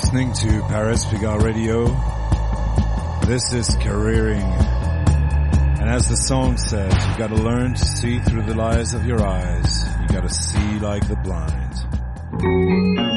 listening to Paris Pigar Radio. This is careering. And as the song says, you gotta learn to see through the lies of your eyes. You gotta see like the blind.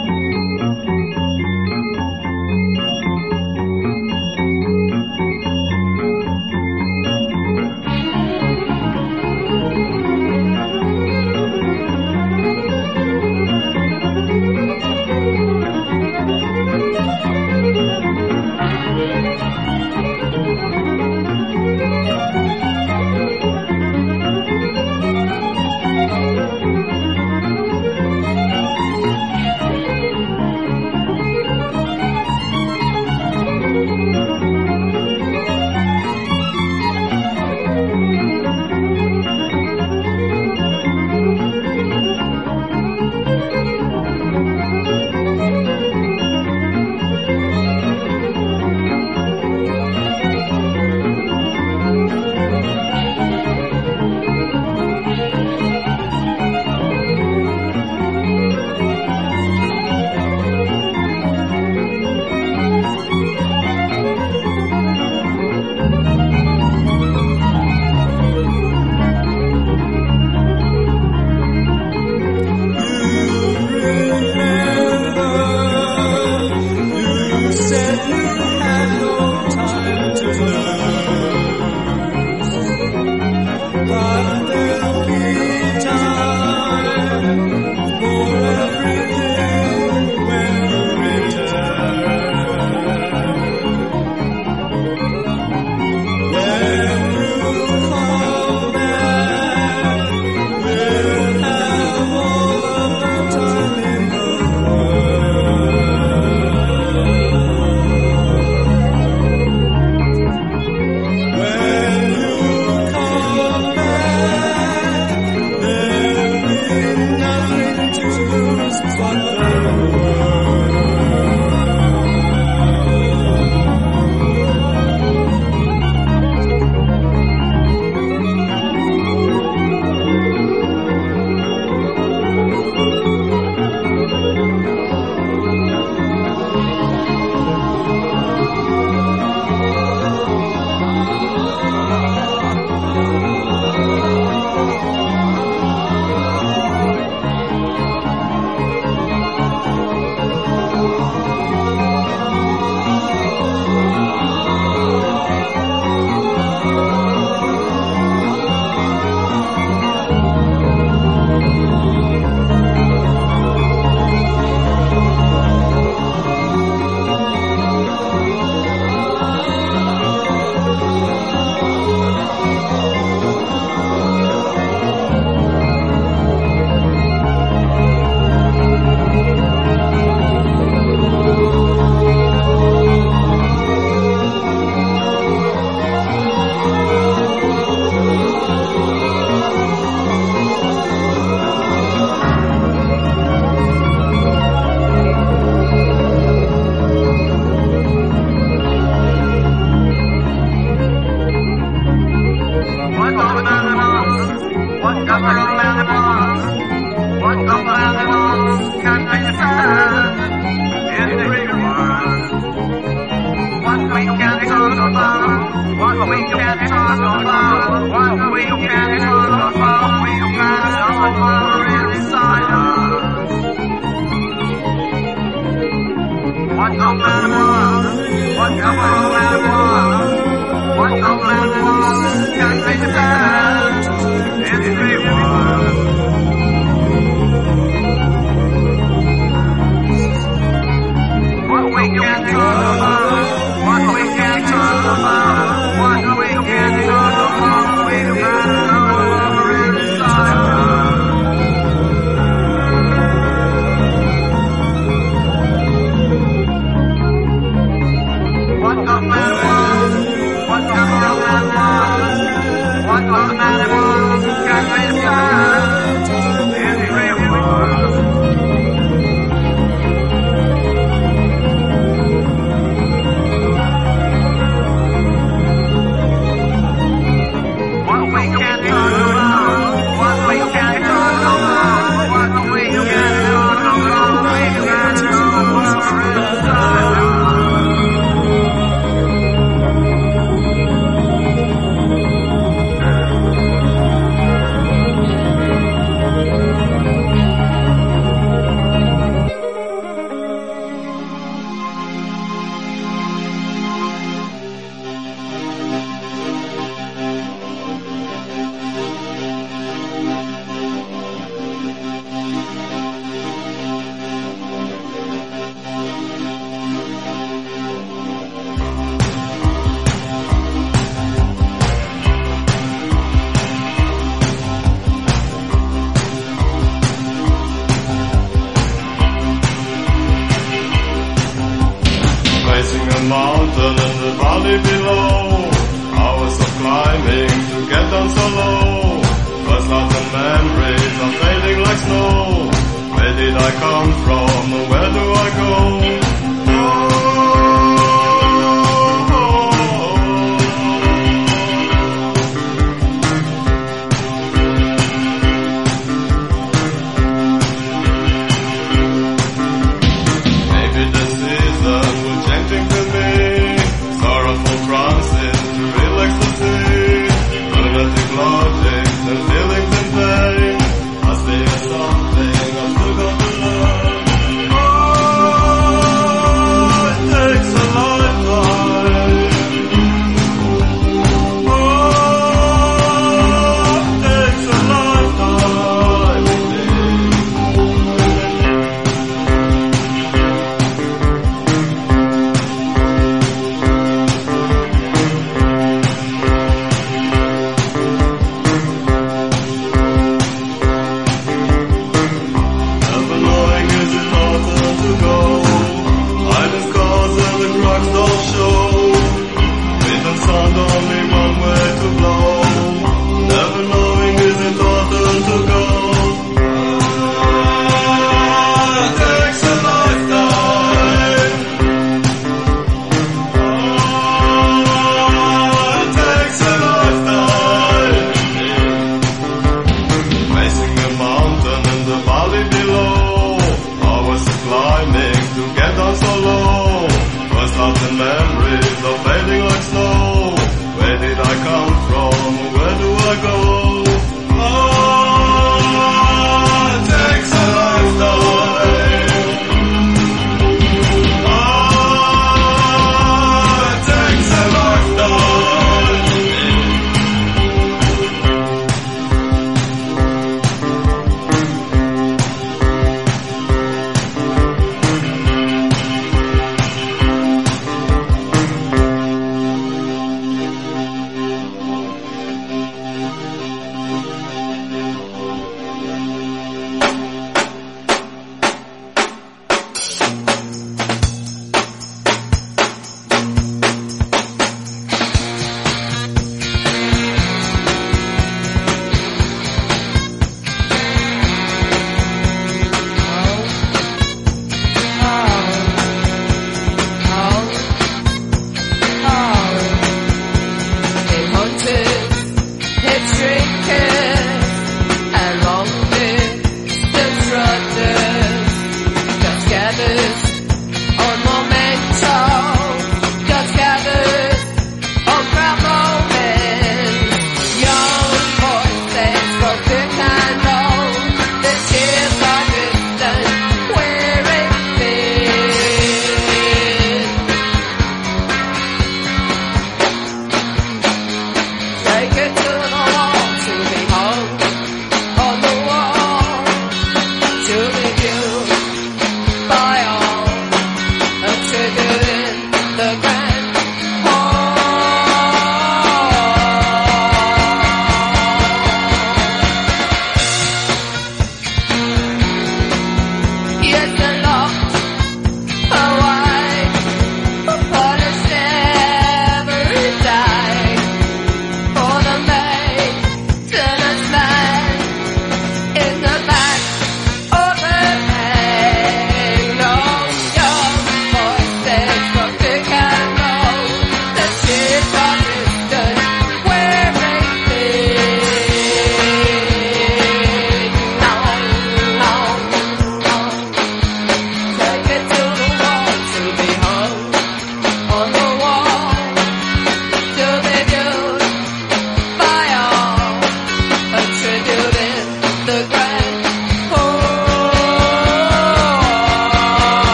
One, on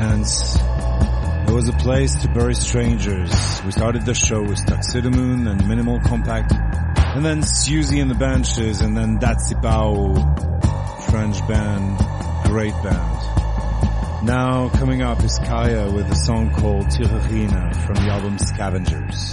intense. It was a place to bury strangers. We started the show with Tuxedomoon and Minimal Compact, and then Siouxsie and the Banshees, and then Datsipao, French band, great band. Now coming up is Kaya with a song called Tirarina from the album Scavengers.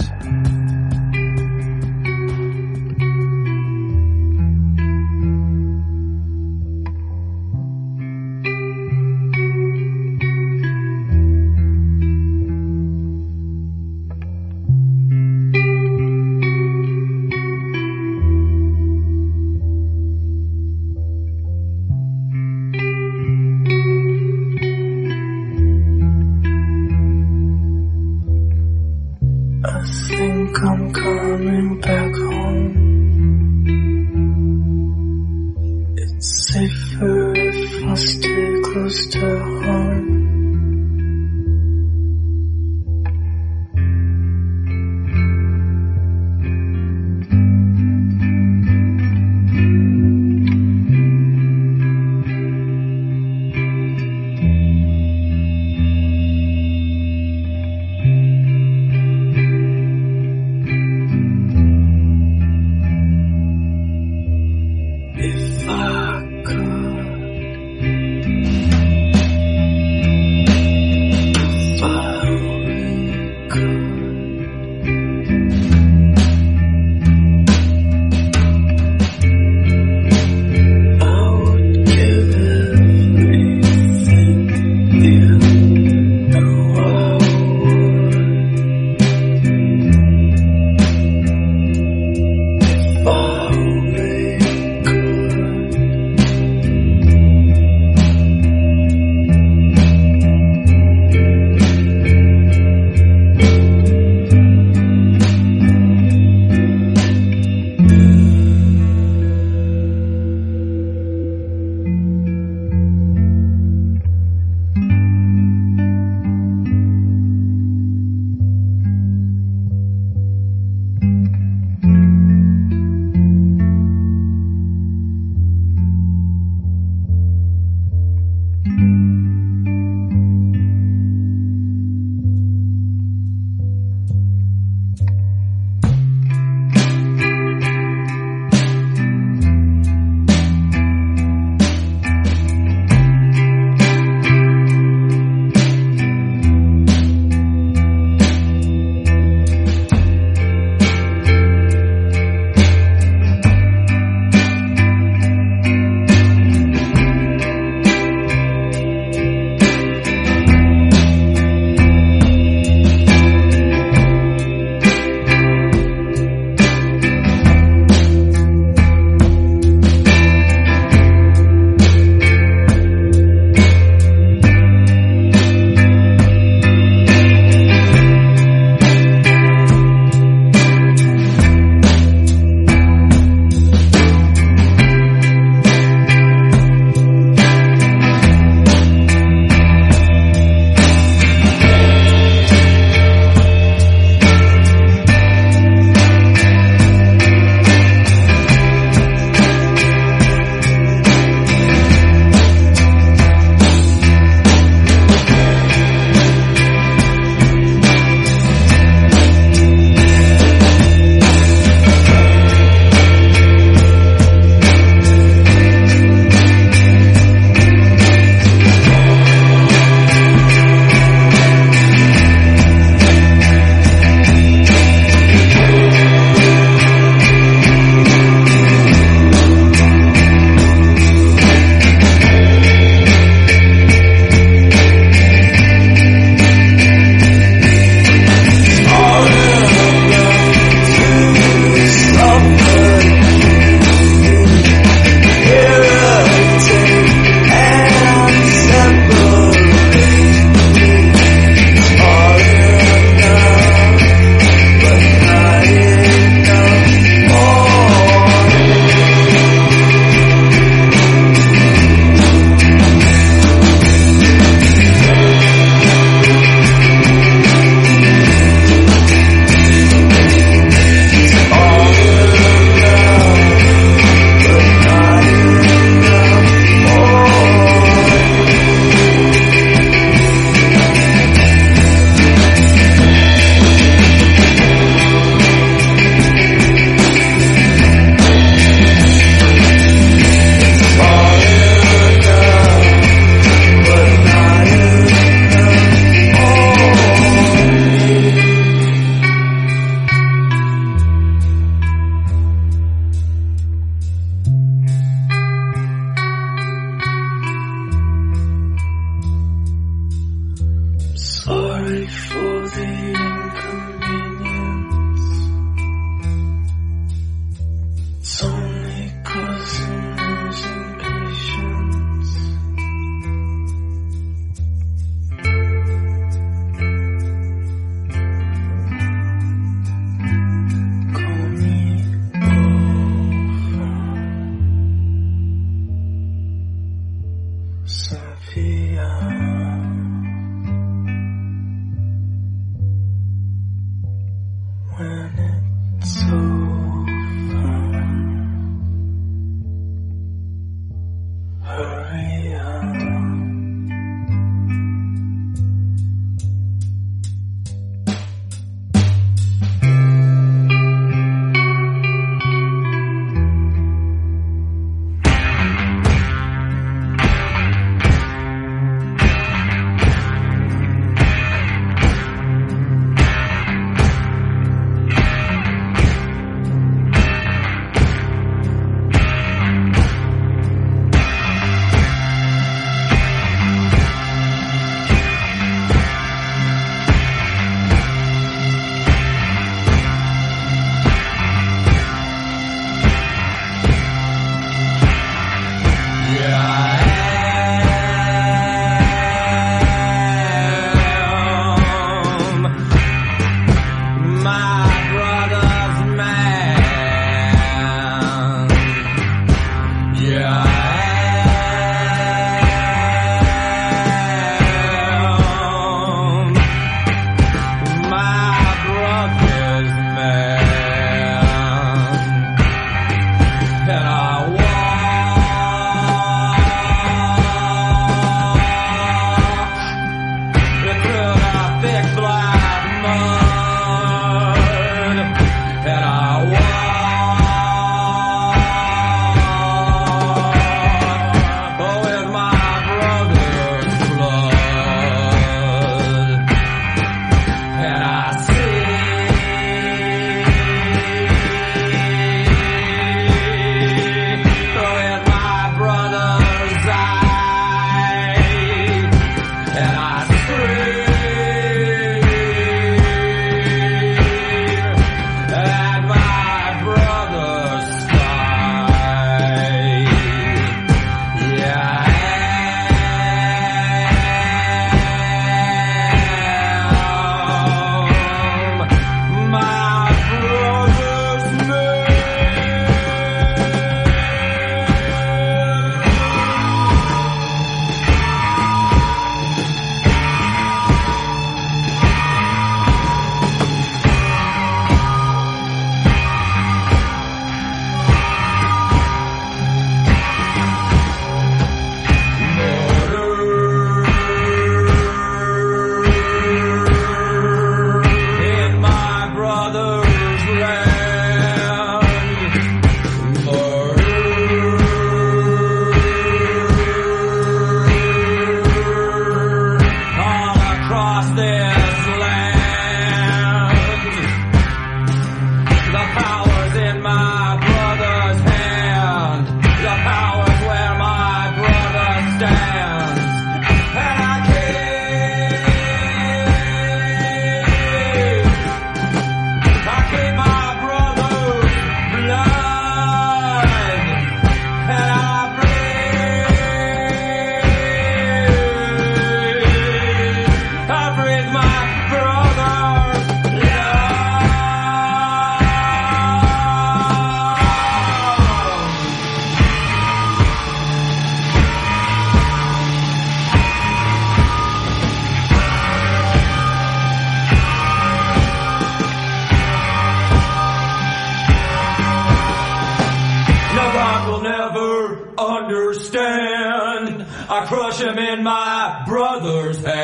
Him in my brother's hand.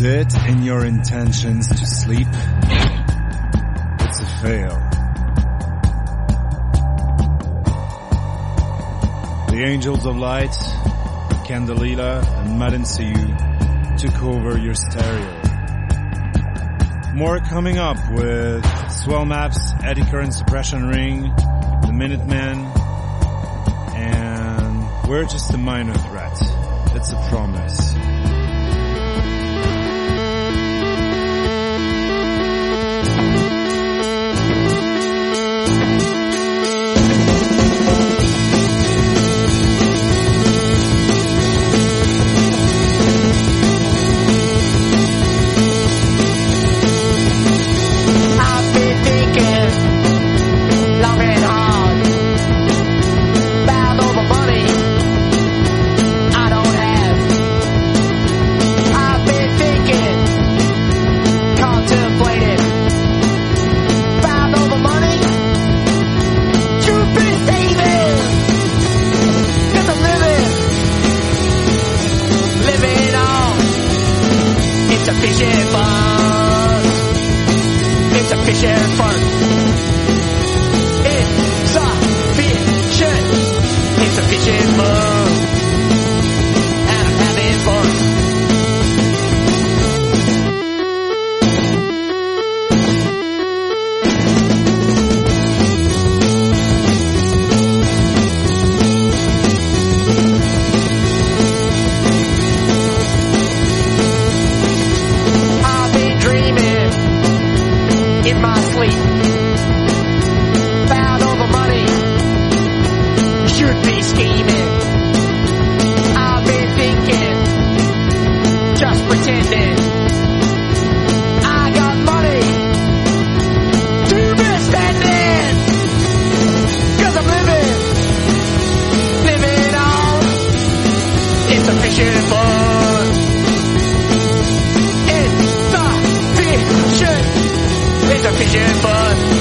Is it in your intentions to sleep? It's a fail. The Angels of Light, Candelilla, and Madden Siu took over your stereo. More coming up with Swell Maps, Eddy Current Suppression Ring, The Minutemen, and we're just a minor threat. It's a promise. Insufficient funds. Insufficient it's a fishing fun,